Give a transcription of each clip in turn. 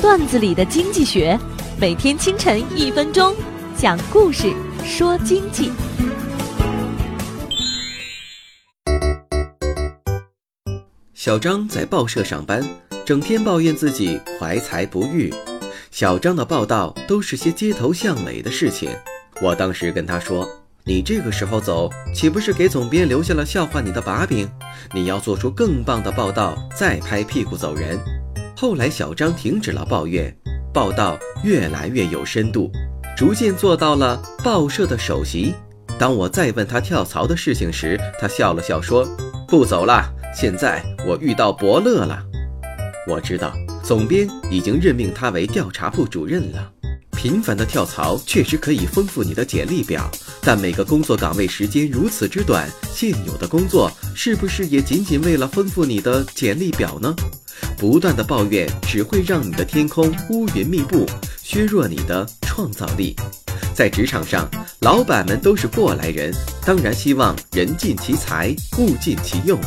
段子里的经济学，每天清晨一分钟，讲故事说经济。小张在报社上班，整天抱怨自己怀才不遇。小张的报道都是些街头巷尾的事情。我当时跟他说：“你这个时候走，岂不是给总编留下了笑话你的把柄？你要做出更棒的报道，再拍屁股走人。”后来，小张停止了抱怨，报道越来越有深度，逐渐做到了报社的首席。当我再问他跳槽的事情时，他笑了笑说：“不走了。”现在我遇到伯乐了，我知道总编已经任命他为调查部主任了。频繁的跳槽确实可以丰富你的简历表，但每个工作岗位时间如此之短，现有的工作是不是也仅仅为了丰富你的简历表呢？不断的抱怨只会让你的天空乌云密布，削弱你的创造力。在职场上，老板们都是过来人，当然希望人尽其才，物尽其用。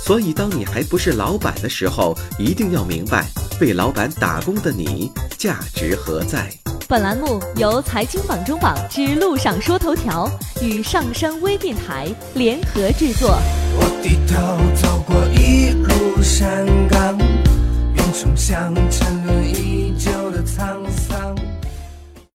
所以，当你还不是老板的时候，一定要明白，为老板打工的你价值何在。本栏目由财经榜中榜之路上说头条与上山微电台联合制作。我低头走过一路山岗，云冲向沉沦已久的沧桑。